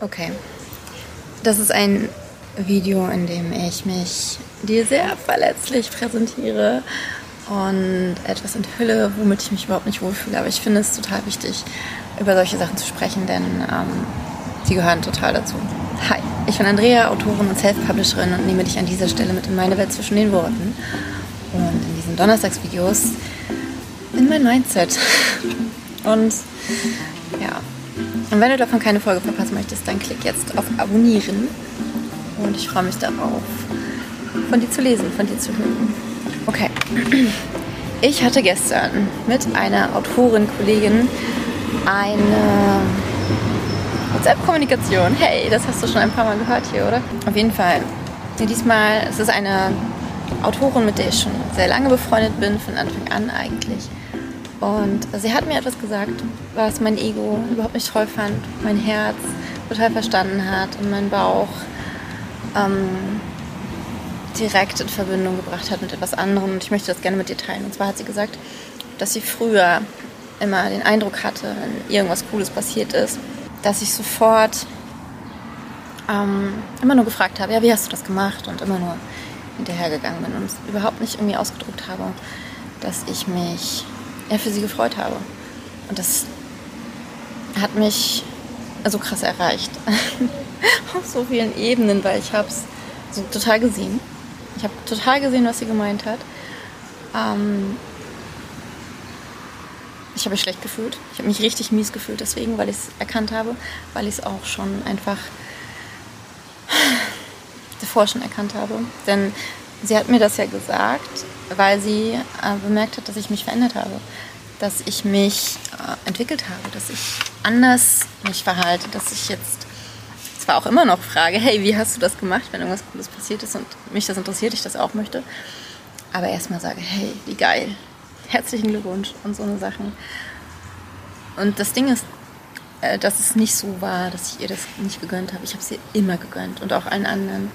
Okay. Das ist ein Video, in dem ich mich dir sehr verletzlich präsentiere und etwas enthülle, womit ich mich überhaupt nicht wohlfühle. Aber ich finde es total wichtig, über solche Sachen zu sprechen, denn ähm, sie gehören total dazu. Hi, ich bin Andrea, Autorin und Self-Publisherin und nehme dich an dieser Stelle mit in meine Welt zwischen den Worten. Und in diesen Donnerstagsvideos in mein Mindset. Und ja, und wenn du davon keine Folge verpassen möchtest, dann klick jetzt auf Abonnieren. Und ich freue mich darauf, von dir zu lesen, von dir zu hören. Okay. Ich hatte gestern mit einer Autorin, Kollegin eine WhatsApp-Kommunikation. Hey, das hast du schon ein paar Mal gehört hier, oder? Auf jeden Fall. Diesmal ist es eine Autorin, mit der ich schon sehr lange befreundet bin, von Anfang an eigentlich. Und sie hat mir etwas gesagt, was mein Ego überhaupt nicht toll fand, mein Herz total verstanden hat und mein Bauch ähm, direkt in Verbindung gebracht hat mit etwas anderem. Und ich möchte das gerne mit dir teilen. Und zwar hat sie gesagt, dass sie früher immer den Eindruck hatte, wenn irgendwas Cooles passiert ist, dass ich sofort ähm, immer nur gefragt habe, ja, wie hast du das gemacht? Und immer nur hinterhergegangen bin und es überhaupt nicht irgendwie ausgedrückt habe, dass ich mich ja, für sie gefreut habe. Und das hat mich so krass erreicht. Auf so vielen Ebenen, weil ich habe es so total gesehen. Ich habe total gesehen, was sie gemeint hat. Ähm ich habe mich schlecht gefühlt. Ich habe mich richtig mies gefühlt deswegen, weil ich es erkannt habe, weil ich es auch schon einfach davor schon erkannt habe. Denn sie hat mir das ja gesagt, weil sie äh, bemerkt hat, dass ich mich verändert habe, dass ich mich äh, entwickelt habe, dass ich anders mich verhalte, dass ich jetzt zwar auch immer noch frage, hey, wie hast du das gemacht, wenn irgendwas Cooles passiert ist und mich das interessiert, ich das auch möchte, aber erstmal sage, hey, wie geil, herzlichen Glückwunsch und so eine Sachen. Und das Ding ist, äh, dass es nicht so war, dass ich ihr das nicht gegönnt habe. Ich habe es ihr immer gegönnt und auch allen anderen.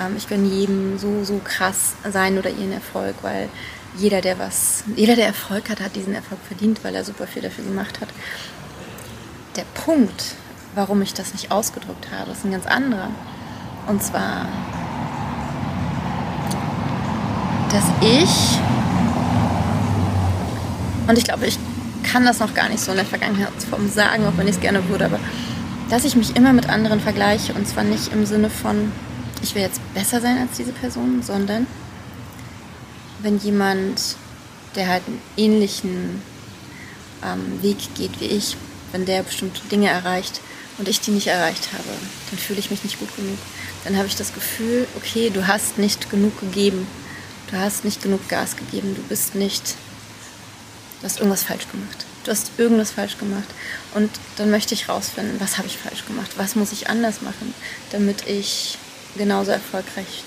Ähm, ich gönne jedem so, so krass sein oder ihren Erfolg, weil jeder, der was, jeder, der Erfolg hat, hat diesen Erfolg verdient, weil er super viel dafür gemacht hat. Der Punkt, warum ich das nicht ausgedrückt habe, ist ein ganz anderer. Und zwar, dass ich, und ich glaube, ich kann das noch gar nicht so in der Vergangenheitsform sagen, auch wenn ich es gerne würde, aber dass ich mich immer mit anderen vergleiche und zwar nicht im Sinne von, ich will jetzt besser sein als diese Person, sondern wenn jemand, der halt einen ähnlichen ähm, Weg geht wie ich, wenn der bestimmte Dinge erreicht und ich die nicht erreicht habe, dann fühle ich mich nicht gut genug. Dann habe ich das Gefühl, okay, du hast nicht genug gegeben. Du hast nicht genug Gas gegeben. Du bist nicht, du hast irgendwas falsch gemacht. Du hast irgendwas falsch gemacht. Und dann möchte ich rausfinden, was habe ich falsch gemacht? Was muss ich anders machen, damit ich genauso erfolgreich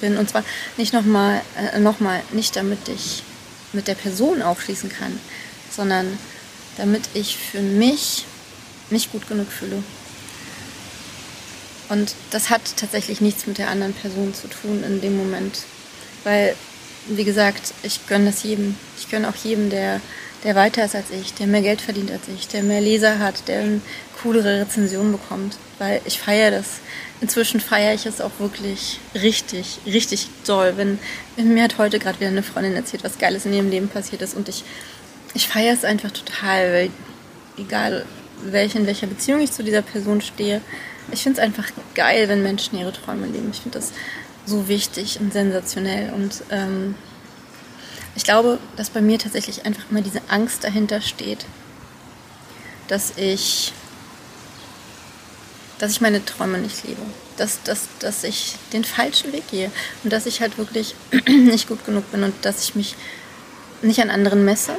bin. Und zwar nicht nochmal, äh, nochmal, nicht damit ich mit der Person aufschließen kann, sondern damit ich für mich nicht gut genug fühle. Und das hat tatsächlich nichts mit der anderen Person zu tun in dem Moment. Weil, wie gesagt, ich gönne das jedem. Ich gönne auch jedem, der, der weiter ist als ich, der mehr Geld verdient als ich, der mehr Leser hat, der eine coolere Rezension bekommt. Weil ich feiere das inzwischen feiere ich es auch wirklich richtig, richtig doll. Wenn, wenn mir hat heute gerade wieder eine Freundin erzählt, was Geiles in ihrem Leben passiert ist und ich, ich feiere es einfach total, weil egal welche, in welcher Beziehung ich zu dieser Person stehe, ich finde es einfach geil, wenn Menschen ihre Träume leben. Ich finde das so wichtig und sensationell und ähm, ich glaube, dass bei mir tatsächlich einfach immer diese Angst dahinter steht, dass ich dass ich meine Träume nicht lebe. Dass, dass, dass ich den falschen Weg gehe und dass ich halt wirklich nicht gut genug bin und dass ich mich nicht an anderen messe.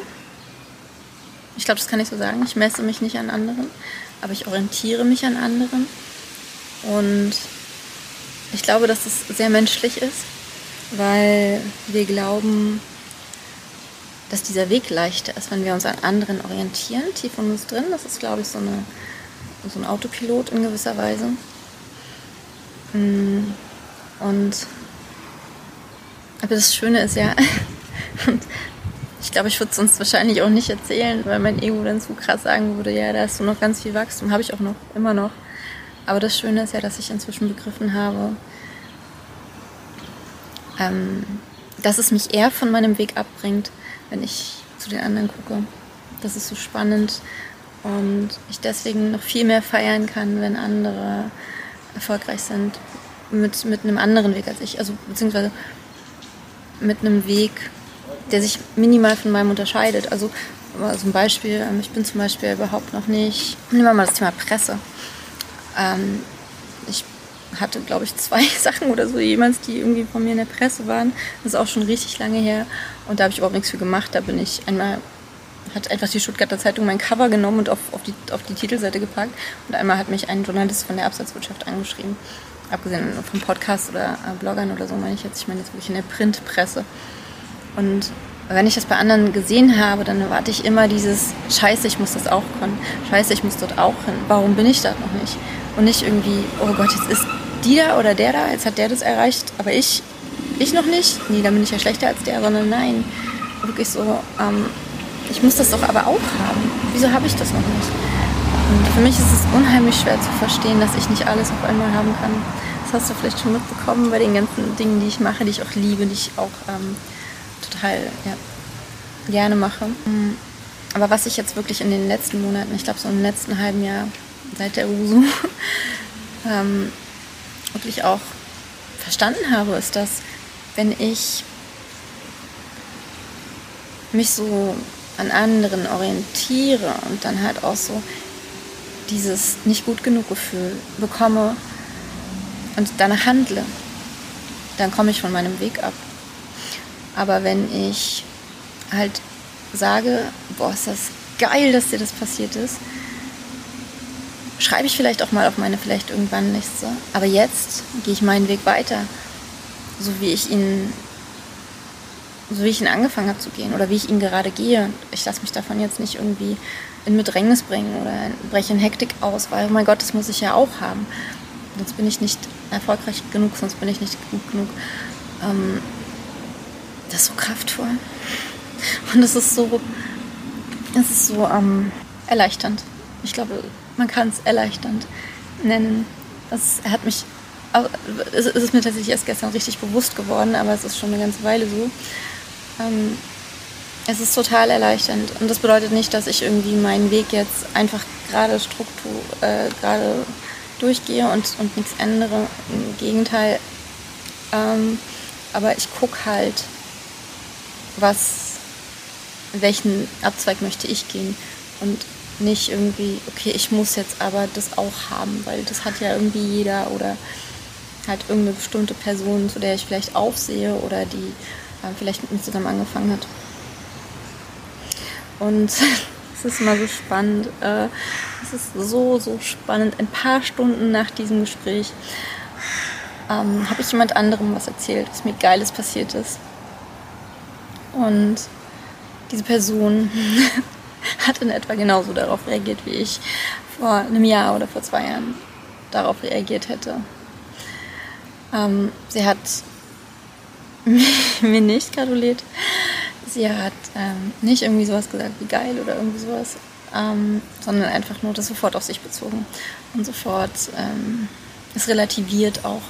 Ich glaube, das kann ich so sagen. Ich messe mich nicht an anderen, aber ich orientiere mich an anderen. Und ich glaube, dass es sehr menschlich ist, weil wir glauben, dass dieser Weg leichter ist, wenn wir uns an anderen orientieren, tief in uns drin. Das ist, glaube ich, so eine so ein Autopilot in gewisser Weise. Mm, und aber das Schöne ist ja, und ich glaube, ich würde es sonst wahrscheinlich auch nicht erzählen, weil mein Ego dann zu krass sagen würde, ja, da hast du noch ganz viel Wachstum, habe ich auch noch, immer noch. Aber das Schöne ist ja, dass ich inzwischen begriffen habe, ähm, dass es mich eher von meinem Weg abbringt, wenn ich zu den anderen gucke. Das ist so spannend und ich deswegen noch viel mehr feiern kann, wenn andere erfolgreich sind mit, mit einem anderen Weg als ich. Also beziehungsweise mit einem Weg, der sich minimal von meinem unterscheidet. Also zum Beispiel, ähm, ich bin zum Beispiel überhaupt noch nicht, nehmen wir mal das Thema Presse. Ähm, ich hatte, glaube ich, zwei Sachen oder so jemals, die irgendwie von mir in der Presse waren. Das ist auch schon richtig lange her. Und da habe ich überhaupt nichts für gemacht. Da bin ich einmal, hat einfach die Stuttgarter Zeitung mein Cover genommen und auf, auf, die, auf die Titelseite gepackt. Und einmal hat mich ein Journalist von der Absatzwirtschaft angeschrieben. Abgesehen vom Podcast oder äh, Bloggern oder so meine ich jetzt. Ich meine jetzt wirklich in der Printpresse. Und wenn ich das bei anderen gesehen habe, dann erwarte ich immer dieses Scheiße, ich muss das auch können. Scheiße, ich muss dort auch hin. Warum bin ich da noch nicht? Und nicht irgendwie, oh Gott, jetzt ist die da oder der da, jetzt hat der das erreicht, aber ich, ich noch nicht. Nee, dann bin ich ja schlechter als der, sondern nein. Wirklich so, ähm, ich muss das doch aber auch haben. Wieso habe ich das noch nicht? Und für mich ist es unheimlich schwer zu verstehen, dass ich nicht alles auf einmal haben kann. Das hast du vielleicht schon mitbekommen bei den ganzen Dingen, die ich mache, die ich auch liebe, die ich auch ähm, total ja, gerne mache. Mm. Aber was ich jetzt wirklich in den letzten Monaten, ich glaube so im letzten halben Jahr seit der USU, ähm, wirklich auch verstanden habe, ist, dass wenn ich mich so an anderen orientiere und dann halt auch so dieses nicht gut genug Gefühl bekomme und danach handle, dann komme ich von meinem Weg ab. Aber wenn ich halt sage, boah, ist das geil, dass dir das passiert ist, schreibe ich vielleicht auch mal auf meine vielleicht irgendwann Liste. Aber jetzt gehe ich meinen Weg weiter, so wie ich ihn, so wie ich ihn angefangen habe zu gehen oder wie ich ihn gerade gehe. Ich lasse mich davon jetzt nicht irgendwie in Bedrängnis bringen oder breche in Hektik aus, weil, oh mein Gott, das muss ich ja auch haben. Sonst bin ich nicht erfolgreich genug, sonst bin ich nicht gut genug. Ähm, das ist so kraftvoll. Und es ist so, es ist so ähm, erleichternd. Ich glaube, man kann es erleichternd nennen. Das hat mich, es ist mir tatsächlich erst gestern richtig bewusst geworden, aber es ist schon eine ganze Weile so. Ähm, es ist total erleichternd und das bedeutet nicht, dass ich irgendwie meinen Weg jetzt einfach gerade Struktur, äh, gerade durchgehe und, und nichts ändere. Im Gegenteil. Ähm, aber ich gucke halt, was, welchen Abzweig möchte ich gehen und nicht irgendwie, okay, ich muss jetzt aber das auch haben, weil das hat ja irgendwie jeder oder halt irgendeine bestimmte Person, zu der ich vielleicht aufsehe oder die vielleicht mit zusammen angefangen hat. Und es ist immer so spannend. Äh, es ist so, so spannend. Ein paar Stunden nach diesem Gespräch ähm, habe ich jemand anderem was erzählt, was mir Geiles passiert ist. Und diese Person hat in etwa genauso darauf reagiert, wie ich vor einem Jahr oder vor zwei Jahren darauf reagiert hätte. Ähm, sie hat mir nicht gratuliert. Sie hat ähm, nicht irgendwie sowas gesagt wie geil oder irgendwie sowas, ähm, sondern einfach nur das sofort auf sich bezogen und sofort ähm, es relativiert auch.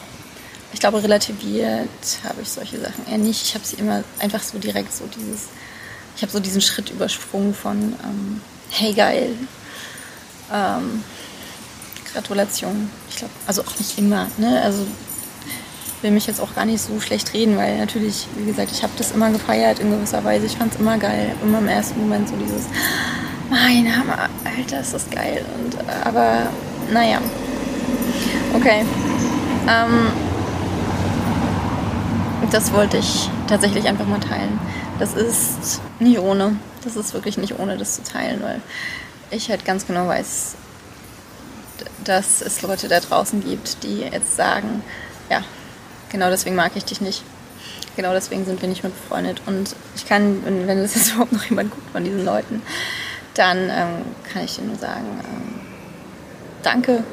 Ich glaube, relativiert habe ich solche Sachen eher nicht. Ich habe sie immer einfach so direkt so dieses ich habe so diesen Schritt übersprungen von ähm, hey geil, ähm, Gratulation. Ich glaube, also auch nicht immer. Ne? Also will mich jetzt auch gar nicht so schlecht reden, weil natürlich, wie gesagt, ich habe das immer gefeiert in gewisser Weise. Ich fand es immer geil. Immer im ersten Moment so dieses, mein Hammer, Alter, ist das geil. Und, äh, aber naja, okay. Ähm, das wollte ich tatsächlich einfach mal teilen. Das ist nicht ohne. Das ist wirklich nicht ohne, das zu teilen, weil ich halt ganz genau weiß, dass es Leute da draußen gibt, die jetzt sagen, ja, genau deswegen mag ich dich nicht. Genau deswegen sind wir nicht mehr befreundet. Und ich kann, wenn das jetzt überhaupt noch jemand guckt von diesen Leuten, dann ähm, kann ich dir nur sagen, ähm, danke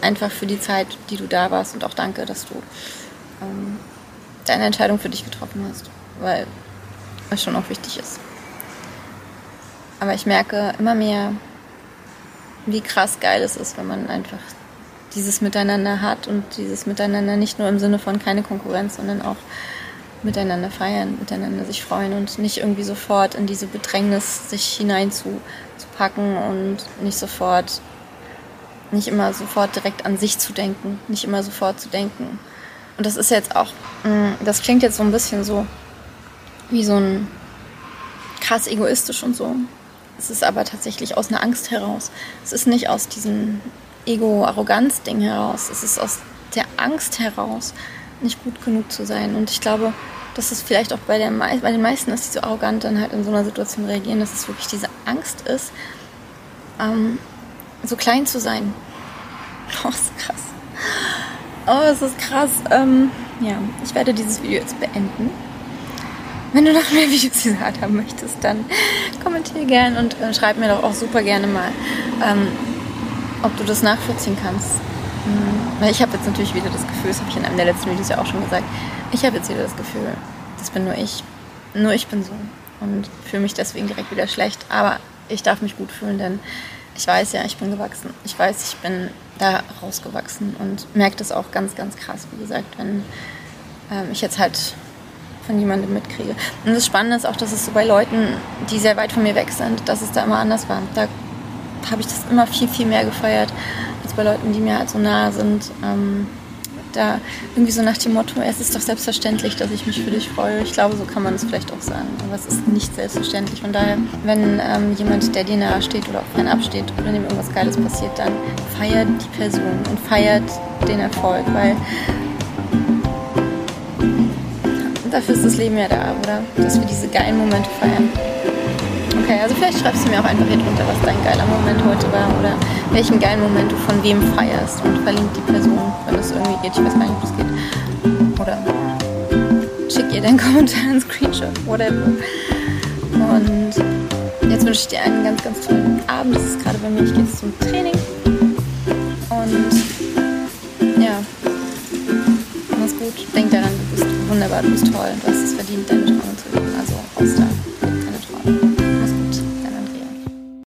einfach für die Zeit, die du da warst und auch danke, dass du ähm, deine Entscheidung für dich getroffen hast. Weil was schon auch wichtig ist. Aber ich merke immer mehr, wie krass geil es ist, wenn man einfach dieses Miteinander hat und dieses Miteinander nicht nur im Sinne von keine Konkurrenz, sondern auch miteinander feiern, miteinander sich freuen und nicht irgendwie sofort in diese Bedrängnis sich hineinzupacken und nicht sofort, nicht immer sofort direkt an sich zu denken, nicht immer sofort zu denken. Und das ist jetzt auch, mm, das klingt jetzt so ein bisschen so wie so ein krass egoistisch und so. Es ist aber tatsächlich aus einer Angst heraus. Es ist nicht aus diesem Ego-Arroganz-Ding heraus. Es ist aus der Angst heraus, nicht gut genug zu sein. Und ich glaube, dass es vielleicht auch bei, der, bei den meisten ist, die so arrogant dann halt in so einer Situation reagieren, dass es wirklich diese Angst ist, ähm, so klein zu sein. Oh, ist krass. Oh, es ist krass. Ähm, ja, ich werde dieses Video jetzt beenden. Wenn du noch mehr Videos dieser Art haben möchtest, dann kommentiere gerne und äh, schreib mir doch auch super gerne mal, ähm, ob du das nachvollziehen kannst. Mhm. Ich habe jetzt natürlich wieder das Gefühl, das habe ich in einem der letzten Videos ja auch schon gesagt, ich habe jetzt wieder das Gefühl, das bin nur ich. Nur ich bin so. Und fühle mich deswegen direkt wieder schlecht. Aber ich darf mich gut fühlen, denn ich weiß ja, ich bin gewachsen. Ich weiß, ich bin da rausgewachsen und merke das auch ganz, ganz krass, wie gesagt, wenn ähm, ich jetzt halt von jemandem mitkriege. Und das Spannende ist auch, dass es so bei Leuten, die sehr weit von mir weg sind, dass es da immer anders war. Da habe ich das immer viel, viel mehr gefeiert, als bei Leuten, die mir halt so nahe sind. Ähm, da irgendwie so nach dem Motto, es ist doch selbstverständlich, dass ich mich für dich freue. Ich glaube, so kann man es vielleicht auch sagen. Aber es ist nicht selbstverständlich. Von daher, wenn ähm, jemand, der dir nahe steht oder auch fernab steht oder dem irgendwas Geiles passiert, dann feiert die Person und feiert den Erfolg, weil dafür ist das Leben ja da, oder? Dass wir diese geilen Momente feiern. Okay, also vielleicht schreibst du mir auch einfach hier drunter, was dein geiler Moment heute war oder welchen geilen Moment du von wem feierst und verlinkt die Person, wenn es irgendwie geht. Ich weiß gar nicht, ob es geht. Oder schick ihr deinen Kommentar, einen Screenshot, whatever. Und jetzt wünsche ich dir einen ganz, ganz tollen Abend. Das ist gerade bei mir, ich gehe jetzt zum Training. Und ja, mach's gut. Denk daran, du bist wunderbar, du bist toll. Du hast es verdient, deine Träume zu leben. Also aus da.